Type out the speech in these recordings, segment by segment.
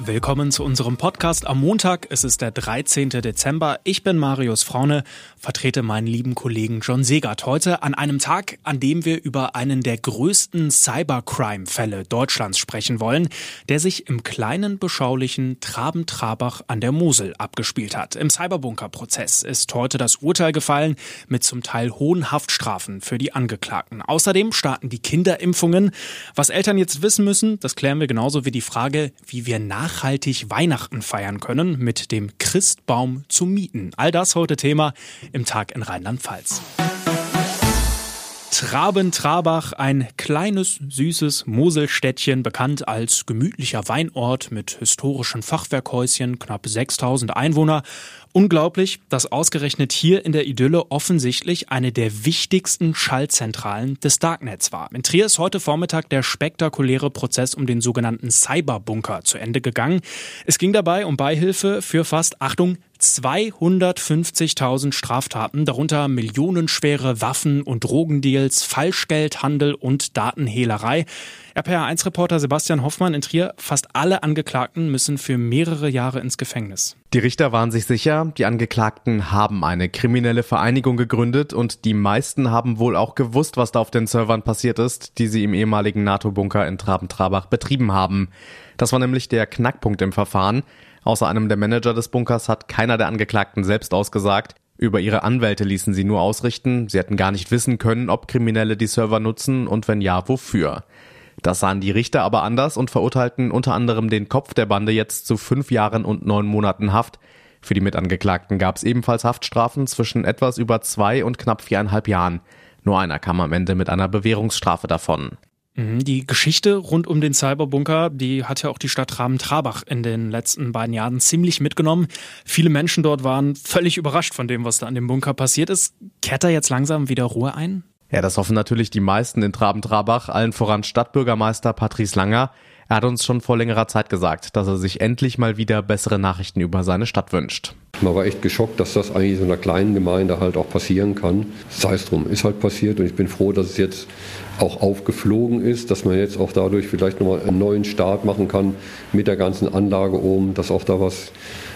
Willkommen zu unserem Podcast am Montag. Es ist der 13. Dezember. Ich bin Marius Fraune, vertrete meinen lieben Kollegen John Segert heute an einem Tag, an dem wir über einen der größten Cybercrime-Fälle Deutschlands sprechen wollen, der sich im kleinen, beschaulichen Traben-Trabach an der Mosel abgespielt hat. Im Cyberbunker-Prozess ist heute das Urteil gefallen mit zum Teil hohen Haftstrafen für die Angeklagten. Außerdem starten die Kinderimpfungen. Was Eltern jetzt wissen müssen, das klären wir genauso wie die Frage, wie wir nachhaltig Weihnachten feiern können mit dem Christbaum zu mieten. All das heute Thema im Tag in Rheinland-Pfalz. Traben-Trabach, ein kleines, süßes Moselstädtchen, bekannt als gemütlicher Weinort mit historischen Fachwerkhäuschen, knapp 6000 Einwohner. Unglaublich, dass ausgerechnet hier in der Idylle offensichtlich eine der wichtigsten Schallzentralen des Darknets war. In Trier ist heute Vormittag der spektakuläre Prozess um den sogenannten Cyberbunker zu Ende gegangen. Es ging dabei um Beihilfe für fast, Achtung, 250.000 Straftaten, darunter millionenschwere Waffen- und Drogendeals, Falschgeldhandel und Datenhehlerei. RPR1-Reporter Sebastian Hoffmann in Trier, fast alle Angeklagten müssen für mehrere Jahre ins Gefängnis. Die Richter waren sich sicher, die Angeklagten haben eine kriminelle Vereinigung gegründet und die meisten haben wohl auch gewusst, was da auf den Servern passiert ist, die sie im ehemaligen NATO-Bunker in Traben-Trabach betrieben haben. Das war nämlich der Knackpunkt im Verfahren. Außer einem der Manager des Bunkers hat keiner der Angeklagten selbst ausgesagt. Über ihre Anwälte ließen sie nur ausrichten, sie hätten gar nicht wissen können, ob Kriminelle die Server nutzen und wenn ja, wofür. Das sahen die Richter aber anders und verurteilten unter anderem den Kopf der Bande jetzt zu fünf Jahren und neun Monaten Haft. Für die Mitangeklagten gab es ebenfalls Haftstrafen zwischen etwas über zwei und knapp viereinhalb Jahren. Nur einer kam am Ende mit einer Bewährungsstrafe davon. Mhm, die Geschichte rund um den Cyberbunker, die hat ja auch die Stadt Raben-Trabach in den letzten beiden Jahren ziemlich mitgenommen. Viele Menschen dort waren völlig überrascht von dem, was da an dem Bunker passiert ist. Kehrt da jetzt langsam wieder Ruhe ein? Ja, das hoffen natürlich die meisten in Traben-Trabach, allen voran Stadtbürgermeister Patrice Langer. Er hat uns schon vor längerer Zeit gesagt, dass er sich endlich mal wieder bessere Nachrichten über seine Stadt wünscht. Man war echt geschockt, dass das eigentlich so einer kleinen Gemeinde halt auch passieren kann. Sei es drum, ist halt passiert und ich bin froh, dass es jetzt auch aufgeflogen ist, dass man jetzt auch dadurch vielleicht nochmal einen neuen Start machen kann mit der ganzen Anlage oben, dass auch da was,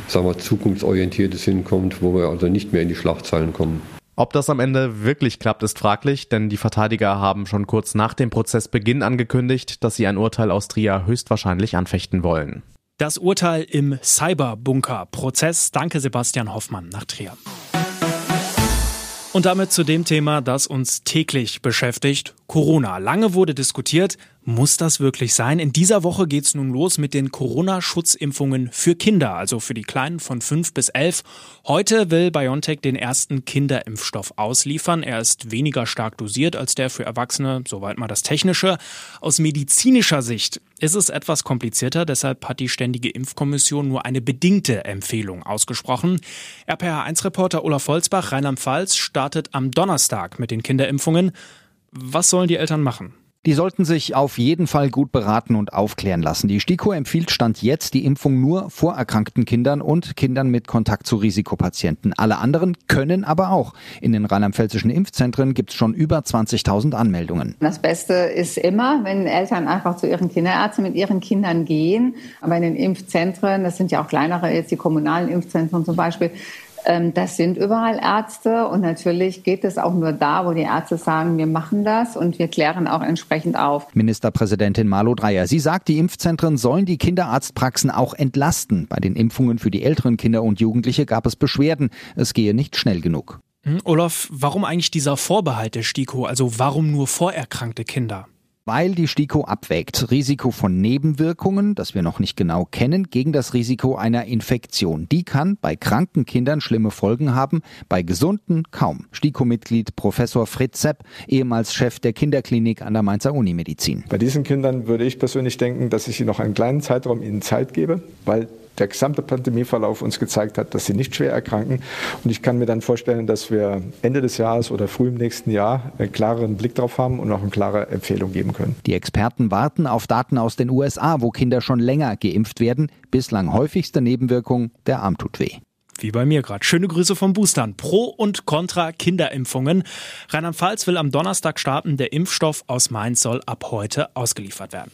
sagen wir, zukunftsorientiertes hinkommt, wo wir also nicht mehr in die Schlachtzeilen kommen. Ob das am Ende wirklich klappt, ist fraglich, denn die Verteidiger haben schon kurz nach dem Prozessbeginn angekündigt, dass sie ein Urteil aus Trier höchstwahrscheinlich anfechten wollen. Das Urteil im Cyberbunker-Prozess. Danke Sebastian Hoffmann nach Trier. Und damit zu dem Thema, das uns täglich beschäftigt, Corona. Lange wurde diskutiert, muss das wirklich sein? In dieser Woche geht's nun los mit den Corona-Schutzimpfungen für Kinder, also für die Kleinen von 5 bis 11. Heute will BioNTech den ersten Kinderimpfstoff ausliefern. Er ist weniger stark dosiert als der für Erwachsene, soweit mal das Technische. Aus medizinischer Sicht ist es etwas komplizierter, deshalb hat die Ständige Impfkommission nur eine bedingte Empfehlung ausgesprochen. RPH1-Reporter Olaf Volzbach, Rheinland-Pfalz, startet am Donnerstag mit den Kinderimpfungen. Was sollen die Eltern machen? Die sollten sich auf jeden Fall gut beraten und aufklären lassen. Die STIKO empfiehlt Stand jetzt die Impfung nur vorerkrankten Kindern und Kindern mit Kontakt zu Risikopatienten. Alle anderen können aber auch. In den rheinland-pfälzischen Impfzentren gibt es schon über 20.000 Anmeldungen. Das Beste ist immer, wenn Eltern einfach zu ihren Kinderärzten mit ihren Kindern gehen. Aber in den Impfzentren, das sind ja auch kleinere, jetzt die kommunalen Impfzentren zum Beispiel, das sind überall Ärzte und natürlich geht es auch nur da, wo die Ärzte sagen, wir machen das und wir klären auch entsprechend auf. Ministerpräsidentin Malu Dreyer, sie sagt, die Impfzentren sollen die Kinderarztpraxen auch entlasten. Bei den Impfungen für die älteren Kinder und Jugendliche gab es Beschwerden. Es gehe nicht schnell genug. Hm, Olaf, warum eigentlich dieser Vorbehalt der STIKO? Also warum nur vorerkrankte Kinder? Weil die STIKO abwägt Risiko von Nebenwirkungen, das wir noch nicht genau kennen, gegen das Risiko einer Infektion. Die kann bei kranken Kindern schlimme Folgen haben, bei gesunden kaum. STIKO-Mitglied Professor Fritz Sepp, ehemals Chef der Kinderklinik an der Mainzer Unimedizin. Bei diesen Kindern würde ich persönlich denken, dass ich noch einen kleinen Zeitraum ihnen Zeit gebe, weil der gesamte Pandemieverlauf uns gezeigt hat, dass sie nicht schwer erkranken. Und ich kann mir dann vorstellen, dass wir Ende des Jahres oder früh im nächsten Jahr einen klareren Blick drauf haben und auch eine klare Empfehlung geben können. Die Experten warten auf Daten aus den USA, wo Kinder schon länger geimpft werden. Bislang häufigste Nebenwirkung, der Arm tut weh. wie bei mir gerade. Schöne Grüße vom Boostern. Pro und Contra Kinderimpfungen. Rheinland-Pfalz will am Donnerstag starten. Der Impfstoff aus Mainz soll ab heute ausgeliefert werden.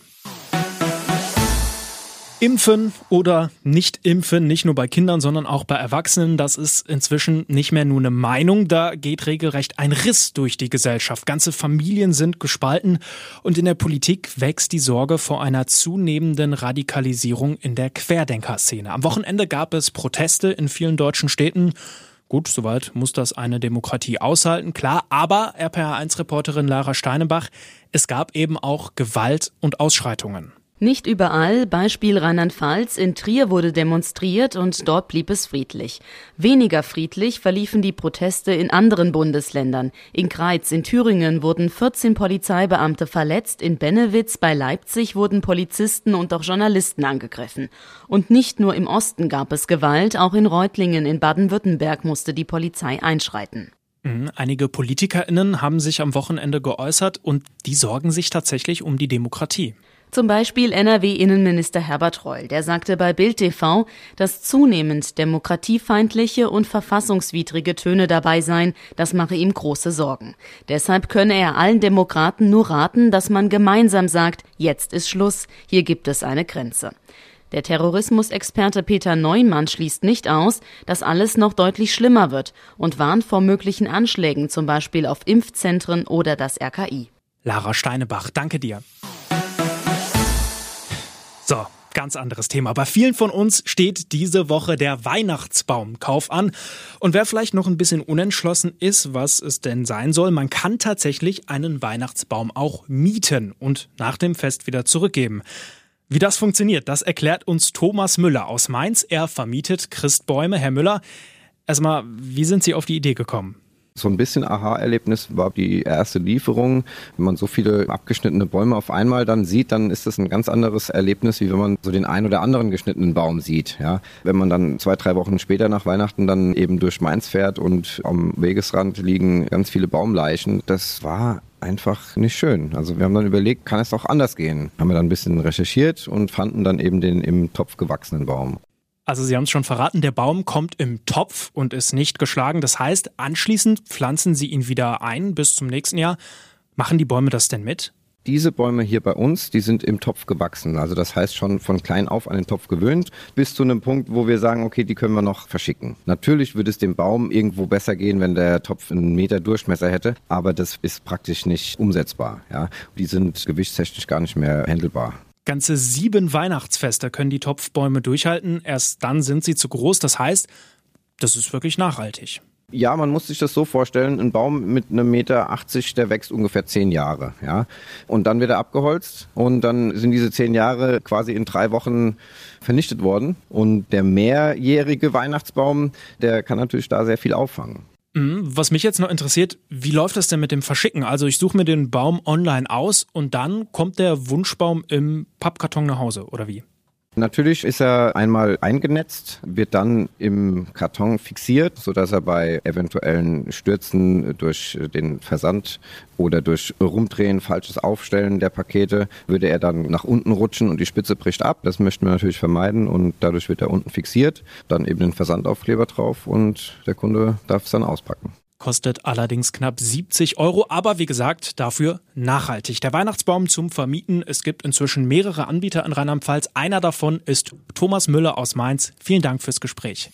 Impfen oder nicht impfen, nicht nur bei Kindern, sondern auch bei Erwachsenen, das ist inzwischen nicht mehr nur eine Meinung, da geht regelrecht ein Riss durch die Gesellschaft. Ganze Familien sind gespalten und in der Politik wächst die Sorge vor einer zunehmenden Radikalisierung in der Querdenkerszene. Am Wochenende gab es Proteste in vielen deutschen Städten. Gut, soweit muss das eine Demokratie aushalten, klar. Aber RPA1-Reporterin Lara Steinebach, es gab eben auch Gewalt und Ausschreitungen. Nicht überall, Beispiel Rheinland-Pfalz, in Trier wurde demonstriert und dort blieb es friedlich. Weniger friedlich verliefen die Proteste in anderen Bundesländern. In Kreiz in Thüringen wurden 14 Polizeibeamte verletzt, in Bennewitz bei Leipzig wurden Polizisten und auch Journalisten angegriffen. Und nicht nur im Osten gab es Gewalt, auch in Reutlingen in Baden-Württemberg musste die Polizei einschreiten. Mhm, einige PolitikerInnen haben sich am Wochenende geäußert und die sorgen sich tatsächlich um die Demokratie. Zum Beispiel NRW-Innenminister Herbert Reul, der sagte bei Bild TV, dass zunehmend demokratiefeindliche und verfassungswidrige Töne dabei seien, das mache ihm große Sorgen. Deshalb könne er allen Demokraten nur raten, dass man gemeinsam sagt, jetzt ist Schluss, hier gibt es eine Grenze. Der Terrorismusexperte Peter Neumann schließt nicht aus, dass alles noch deutlich schlimmer wird und warnt vor möglichen Anschlägen, zum Beispiel auf Impfzentren oder das RKI. Lara Steinebach, danke dir. So, ganz anderes Thema. Bei vielen von uns steht diese Woche der Weihnachtsbaumkauf an. Und wer vielleicht noch ein bisschen unentschlossen ist, was es denn sein soll, man kann tatsächlich einen Weihnachtsbaum auch mieten und nach dem Fest wieder zurückgeben. Wie das funktioniert, das erklärt uns Thomas Müller aus Mainz. Er vermietet Christbäume. Herr Müller, erstmal, wie sind Sie auf die Idee gekommen? So ein bisschen Aha-Erlebnis war die erste Lieferung. Wenn man so viele abgeschnittene Bäume auf einmal dann sieht, dann ist das ein ganz anderes Erlebnis, wie wenn man so den ein oder anderen geschnittenen Baum sieht. Ja, wenn man dann zwei, drei Wochen später nach Weihnachten dann eben durch Mainz fährt und am Wegesrand liegen ganz viele Baumleichen, das war einfach nicht schön. Also wir haben dann überlegt, kann es auch anders gehen? Haben wir dann ein bisschen recherchiert und fanden dann eben den im Topf gewachsenen Baum. Also Sie haben es schon verraten, der Baum kommt im Topf und ist nicht geschlagen. Das heißt, anschließend pflanzen Sie ihn wieder ein bis zum nächsten Jahr. Machen die Bäume das denn mit? Diese Bäume hier bei uns, die sind im Topf gewachsen. Also das heißt schon von klein auf an den Topf gewöhnt, bis zu einem Punkt, wo wir sagen, okay, die können wir noch verschicken. Natürlich würde es dem Baum irgendwo besser gehen, wenn der Topf einen Meter Durchmesser hätte, aber das ist praktisch nicht umsetzbar. Ja. Die sind gewichtstechnisch gar nicht mehr handelbar. Ganze sieben Weihnachtsfeste können die Topfbäume durchhalten. Erst dann sind sie zu groß. Das heißt, das ist wirklich nachhaltig. Ja, man muss sich das so vorstellen, ein Baum mit einem Meter 80, der wächst ungefähr zehn Jahre, ja. Und dann wird er abgeholzt und dann sind diese zehn Jahre quasi in drei Wochen vernichtet worden. Und der mehrjährige Weihnachtsbaum, der kann natürlich da sehr viel auffangen. Mhm. Was mich jetzt noch interessiert, wie läuft das denn mit dem Verschicken? Also ich suche mir den Baum online aus und dann kommt der Wunschbaum im Pappkarton nach Hause, oder wie? Natürlich ist er einmal eingenetzt, wird dann im Karton fixiert, sodass er bei eventuellen Stürzen durch den Versand oder durch Rumdrehen, falsches Aufstellen der Pakete, würde er dann nach unten rutschen und die Spitze bricht ab. Das möchten wir natürlich vermeiden und dadurch wird er unten fixiert, dann eben den Versandaufkleber drauf und der Kunde darf es dann auspacken kostet allerdings knapp 70 Euro, aber wie gesagt, dafür nachhaltig. Der Weihnachtsbaum zum Vermieten. Es gibt inzwischen mehrere Anbieter in Rheinland-Pfalz. Einer davon ist Thomas Müller aus Mainz. Vielen Dank fürs Gespräch.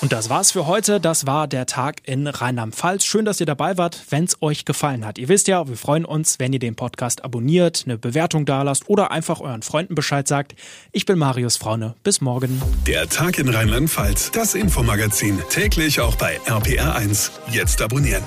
Und das war's für heute. Das war der Tag in Rheinland-Pfalz. Schön, dass ihr dabei wart, wenn es euch gefallen hat. Ihr wisst ja, wir freuen uns, wenn ihr den Podcast abonniert, eine Bewertung dalasst oder einfach euren Freunden Bescheid sagt. Ich bin Marius Fraune. Bis morgen. Der Tag in Rheinland-Pfalz. Das Infomagazin. Täglich auch bei RPR1. Jetzt abonnieren.